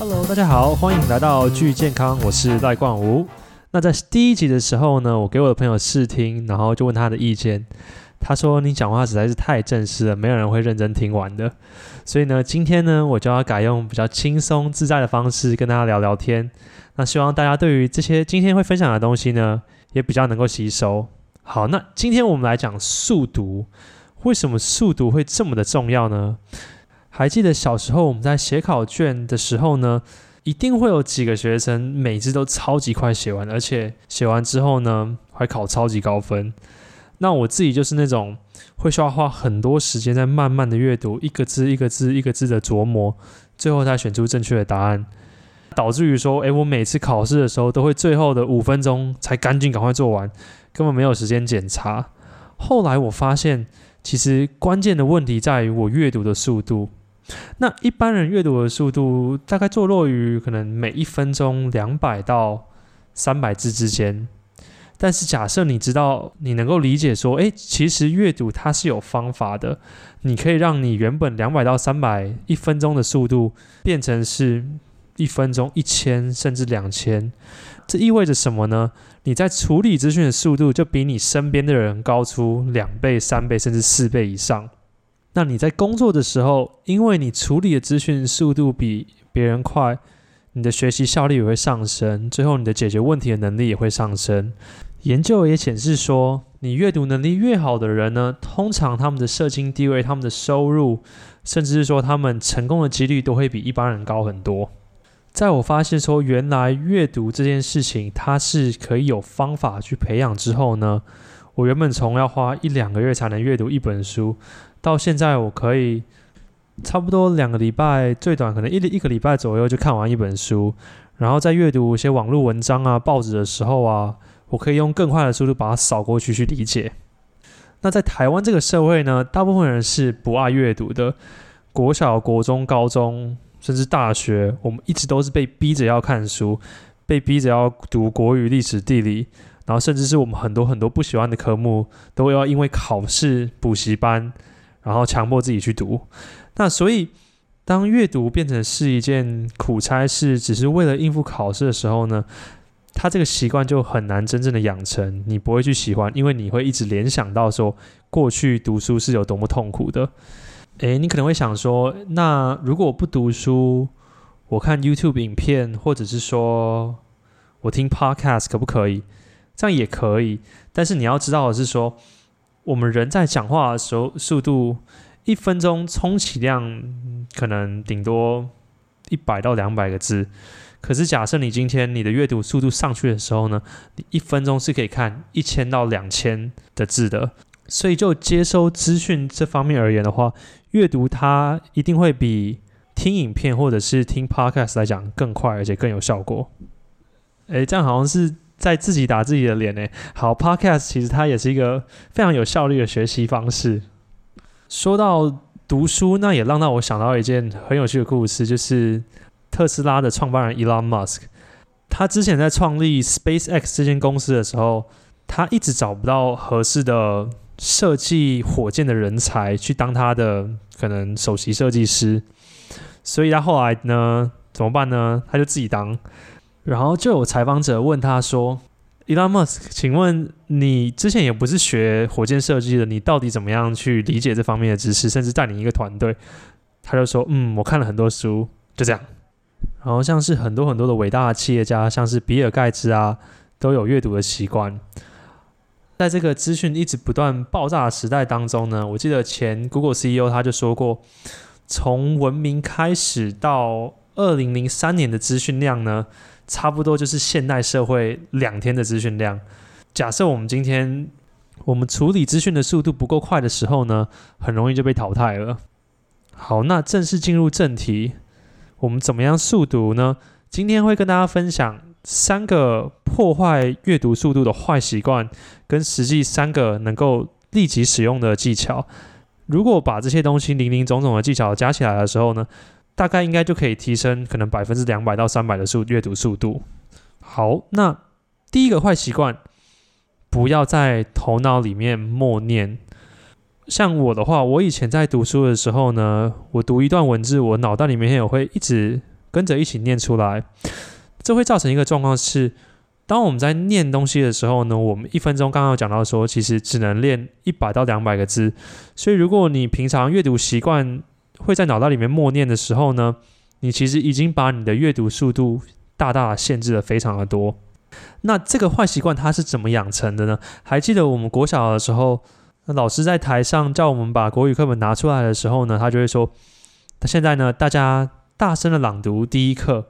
Hello，大家好，欢迎来到巨健康，我是赖冠武。那在第一集的时候呢，我给我的朋友试听，然后就问他的意见。他说你讲话实在是太正式了，没有人会认真听完的。所以呢，今天呢，我就要改用比较轻松自在的方式跟大家聊聊天。那希望大家对于这些今天会分享的东西呢，也比较能够吸收。好，那今天我们来讲速读。为什么速读会这么的重要呢？还记得小时候我们在写考卷的时候呢，一定会有几个学生每次都超级快写完，而且写完之后呢，还考超级高分。那我自己就是那种会需要花很多时间在慢慢的阅读，一个字一个字一个字的琢磨，最后才选出正确的答案，导致于说，诶，我每次考试的时候都会最后的五分钟才赶紧赶快做完，根本没有时间检查。后来我发现。其实关键的问题在于我阅读的速度。那一般人阅读的速度大概坐落于可能每一分钟两百到三百字之间。但是假设你知道，你能够理解说，诶，其实阅读它是有方法的，你可以让你原本两百到三百一分钟的速度变成是一分钟一千甚至两千。这意味着什么呢？你在处理资讯的速度就比你身边的人高出两倍、三倍甚至四倍以上。那你在工作的时候，因为你处理的资讯速度比别人快，你的学习效率也会上升，最后你的解决问题的能力也会上升。研究也显示说，你阅读能力越好的人呢，通常他们的社经地位、他们的收入，甚至是说他们成功的几率都会比一般人高很多。在我发现说原来阅读这件事情它是可以有方法去培养之后呢，我原本从要花一两个月才能阅读一本书，到现在我可以差不多两个礼拜，最短可能一一个礼拜左右就看完一本书。然后在阅读一些网络文章啊、报纸的时候啊，我可以用更快的速度把它扫过去去理解。那在台湾这个社会呢，大部分人是不爱阅读的，国小、国中、高中。甚至大学，我们一直都是被逼着要看书，被逼着要读国语、历史、地理，然后甚至是我们很多很多不喜欢的科目，都要因为考试、补习班，然后强迫自己去读。那所以，当阅读变成是一件苦差事，只是为了应付考试的时候呢，他这个习惯就很难真正的养成。你不会去喜欢，因为你会一直联想到说，过去读书是有多么痛苦的。诶，你可能会想说，那如果我不读书，我看 YouTube 影片，或者是说我听 Podcast 可不可以？这样也可以。但是你要知道的是说，我们人在讲话的时候，速度一分钟充其量可能顶多一百到两百个字。可是假设你今天你的阅读速度上去的时候呢，你一分钟是可以看一千到两千的字的。所以就接收资讯这方面而言的话，阅读它一定会比听影片或者是听 podcast 来讲更快，而且更有效果。诶，这样好像是在自己打自己的脸呢。好，podcast 其实它也是一个非常有效率的学习方式。说到读书，那也让到我想到一件很有趣的故事，就是特斯拉的创办人 Elon Musk，他之前在创立 SpaceX 这间公司的时候，他一直找不到合适的。设计火箭的人才去当他的可能首席设计师，所以他后来呢怎么办呢？他就自己当。然后就有采访者问他说：“Elon Musk，请问你之前也不是学火箭设计的，你到底怎么样去理解这方面的知识，甚至带领一个团队？”他就说：“嗯，我看了很多书，就这样。”然后像是很多很多的伟大的企业家，像是比尔盖茨啊，都有阅读的习惯。在这个资讯一直不断爆炸的时代当中呢，我记得前 Google CEO 他就说过，从文明开始到二零零三年的资讯量呢，差不多就是现代社会两天的资讯量。假设我们今天我们处理资讯的速度不够快的时候呢，很容易就被淘汰了。好，那正式进入正题，我们怎么样速读呢？今天会跟大家分享。三个破坏阅读速度的坏习惯，跟实际三个能够立即使用的技巧。如果把这些东西零零总总的技巧加起来的时候呢，大概应该就可以提升可能百分之两百到三百的速阅读速度。好，那第一个坏习惯，不要在头脑里面默念。像我的话，我以前在读书的时候呢，我读一段文字，我脑袋里面也会一直跟着一起念出来。这会造成一个状况是，当我们在念东西的时候呢，我们一分钟刚刚有讲到说，其实只能练一百到两百个字。所以如果你平常阅读习惯会在脑袋里面默念的时候呢，你其实已经把你的阅读速度大大限制了非常的多。那这个坏习惯它是怎么养成的呢？还记得我们国小的时候，老师在台上叫我们把国语课本拿出来的时候呢，他就会说：“现在呢，大家大声的朗读第一课。”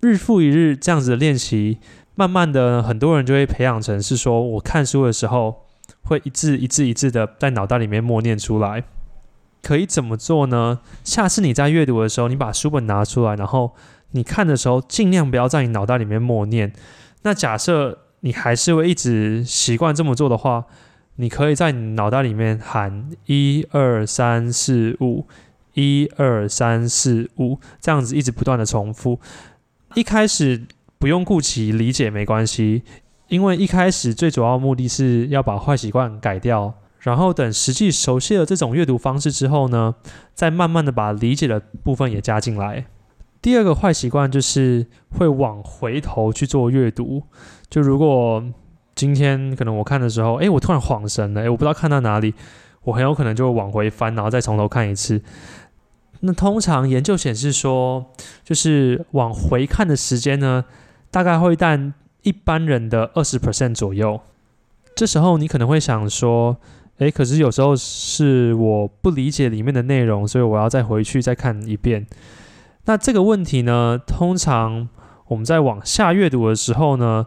日复一日这样子的练习，慢慢的很多人就会培养成是说，我看书的时候会一字一字一字的在脑袋里面默念出来。可以怎么做呢？下次你在阅读的时候，你把书本拿出来，然后你看的时候，尽量不要在你脑袋里面默念。那假设你还是会一直习惯这么做的话，你可以在你脑袋里面喊一二三四五，一二三四五，这样子一直不断的重复。一开始不用顾及理解没关系，因为一开始最主要目的是要把坏习惯改掉，然后等实际熟悉了这种阅读方式之后呢，再慢慢的把理解的部分也加进来。第二个坏习惯就是会往回头去做阅读，就如果今天可能我看的时候，哎，我突然恍神了，哎，我不知道看到哪里，我很有可能就会往回翻，然后再从头看一次。那通常研究显示说，就是往回看的时间呢，大概会占一般人的二十 percent 左右。这时候你可能会想说，诶，可是有时候是我不理解里面的内容，所以我要再回去再看一遍。那这个问题呢，通常我们在往下阅读的时候呢。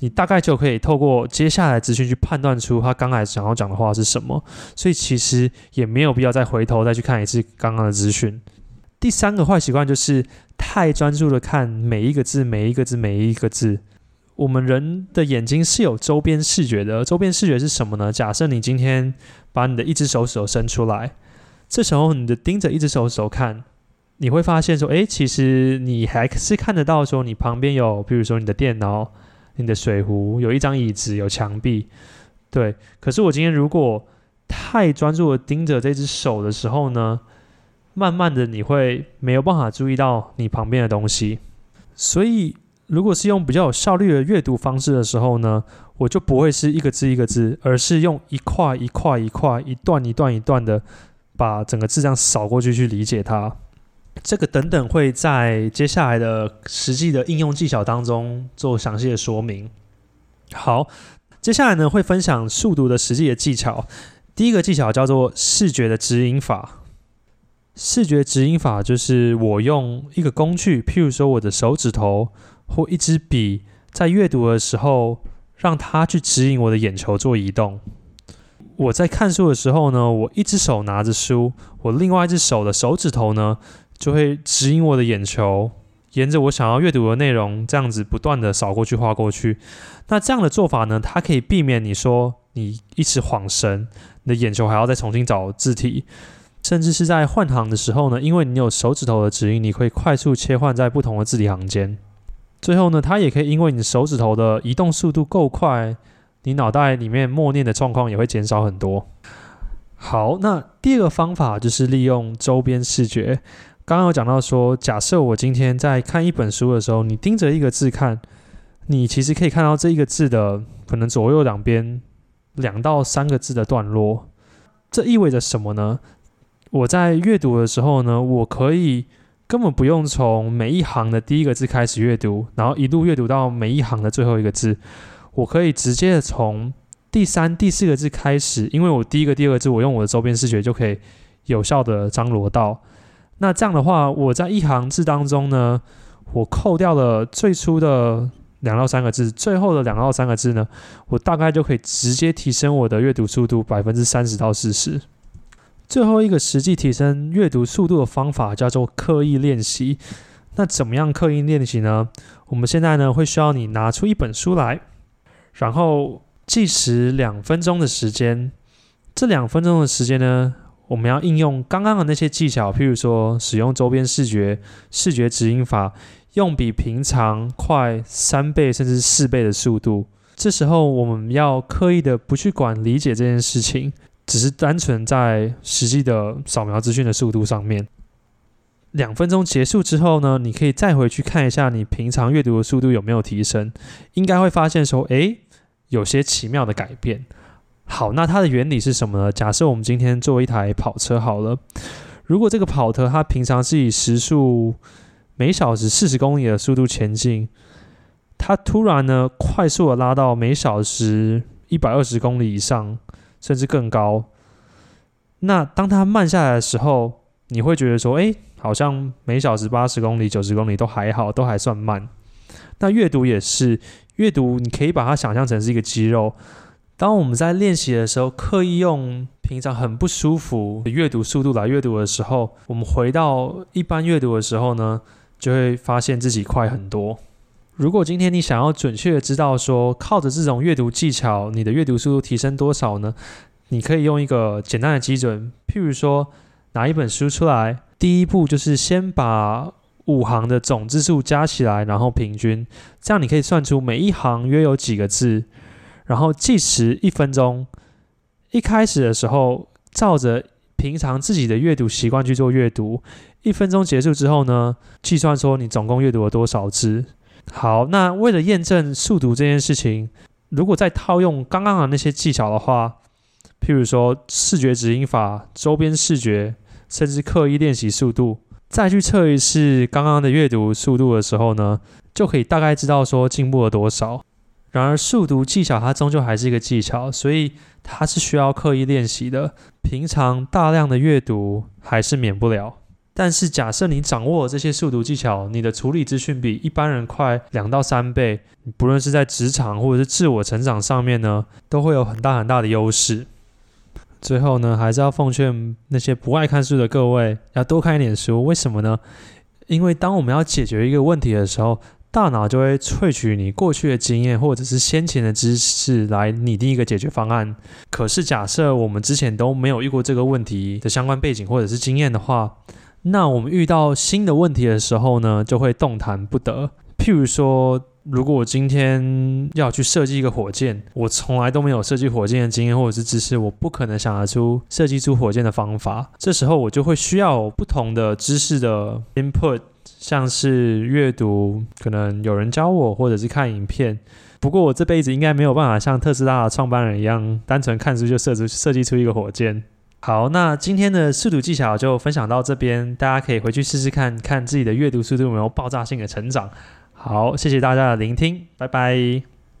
你大概就可以透过接下来资讯去判断出他刚才想要讲的话是什么，所以其实也没有必要再回头再去看一次刚刚的资讯。第三个坏习惯就是太专注的看每一个字、每一个字、每一个字。我们人的眼睛是有周边视觉的，周边视觉是什么呢？假设你今天把你的一只手手伸出来，这时候你的盯着一只手手看，你会发现说，诶，其实你还是看得到说你旁边有，比如说你的电脑。你的水壶有一张椅子，有墙壁，对。可是我今天如果太专注的盯着这只手的时候呢，慢慢的你会没有办法注意到你旁边的东西。所以，如果是用比较有效率的阅读方式的时候呢，我就不会是一个字一个字，而是用一块一块一块、一段一段一段的把整个字这样扫过去去理解它。这个等等会在接下来的实际的应用技巧当中做详细的说明。好，接下来呢会分享速读的实际的技巧。第一个技巧叫做视觉的指引法。视觉指引法就是我用一个工具，譬如说我的手指头或一支笔，在阅读的时候，让它去指引我的眼球做移动。我在看书的时候呢，我一只手拿着书，我另外一只手的手指头呢。就会指引我的眼球，沿着我想要阅读的内容，这样子不断的扫过去、划过去。那这样的做法呢，它可以避免你说你一时恍神，你的眼球还要再重新找字体，甚至是在换行的时候呢，因为你有手指头的指引，你可以快速切换在不同的字体行间。最后呢，它也可以因为你手指头的移动速度够快，你脑袋里面默念的状况也会减少很多。好，那第二个方法就是利用周边视觉。刚刚有讲到说，假设我今天在看一本书的时候，你盯着一个字看，你其实可以看到这一个字的可能左右两边两到三个字的段落。这意味着什么呢？我在阅读的时候呢，我可以根本不用从每一行的第一个字开始阅读，然后一路阅读到每一行的最后一个字。我可以直接从第三、第四个字开始，因为我第一个、第二个字，我用我的周边视觉就可以有效的张罗到。那这样的话，我在一行字当中呢，我扣掉了最初的两到三个字，最后的两到三个字呢，我大概就可以直接提升我的阅读速度百分之三十到四十。最后一个实际提升阅读速度的方法叫做刻意练习。那怎么样刻意练习呢？我们现在呢会需要你拿出一本书来，然后计时两分钟的时间。这两分钟的时间呢？我们要应用刚刚的那些技巧，譬如说使用周边视觉、视觉指引法，用比平常快三倍甚至四倍的速度。这时候我们要刻意的不去管理解这件事情，只是单纯在实际的扫描资讯的速度上面。两分钟结束之后呢，你可以再回去看一下你平常阅读的速度有没有提升，应该会发现说，诶，有些奇妙的改变。好，那它的原理是什么呢？假设我们今天做一台跑车好了，如果这个跑车它平常是以时速每小时四十公里的速度前进，它突然呢快速的拉到每小时一百二十公里以上，甚至更高。那当它慢下来的时候，你会觉得说，哎，好像每小时八十公里、九十公里都还好，都还算慢。那阅读也是，阅读你可以把它想象成是一个肌肉。当我们在练习的时候，刻意用平常很不舒服的阅读速度来阅读的时候，我们回到一般阅读的时候呢，就会发现自己快很多。如果今天你想要准确的知道说，靠着这种阅读技巧，你的阅读速度提升多少呢？你可以用一个简单的基准，譬如说拿一本书出来，第一步就是先把五行的总字数加起来，然后平均，这样你可以算出每一行约有几个字。然后计时一分钟，一开始的时候照着平常自己的阅读习惯去做阅读，一分钟结束之后呢，计算说你总共阅读了多少字。好，那为了验证速读这件事情，如果再套用刚刚的那些技巧的话，譬如说视觉指引法、周边视觉，甚至刻意练习速度，再去测一次刚刚的阅读速度的时候呢，就可以大概知道说进步了多少。然而，速读技巧它终究还是一个技巧，所以它是需要刻意练习的。平常大量的阅读还是免不了。但是，假设你掌握了这些速读技巧，你的处理资讯比一般人快两到三倍，不论是在职场或者是自我成长上面呢，都会有很大很大的优势。最后呢，还是要奉劝那些不爱看书的各位，要多看一点书。为什么呢？因为当我们要解决一个问题的时候，大脑就会萃取你过去的经验或者是先前的知识来拟定一个解决方案。可是假设我们之前都没有遇过这个问题的相关背景或者是经验的话，那我们遇到新的问题的时候呢，就会动弹不得。譬如说，如果我今天要去设计一个火箭，我从来都没有设计火箭的经验或者是知识，我不可能想得出设计出火箭的方法。这时候我就会需要不同的知识的 input。像是阅读，可能有人教我，或者是看影片。不过我这辈子应该没有办法像特斯拉的创办人一样，单纯看书就设置设计出一个火箭。好，那今天的速读技巧就分享到这边，大家可以回去试试看看自己的阅读速度有没有爆炸性的成长。好，谢谢大家的聆听，拜拜。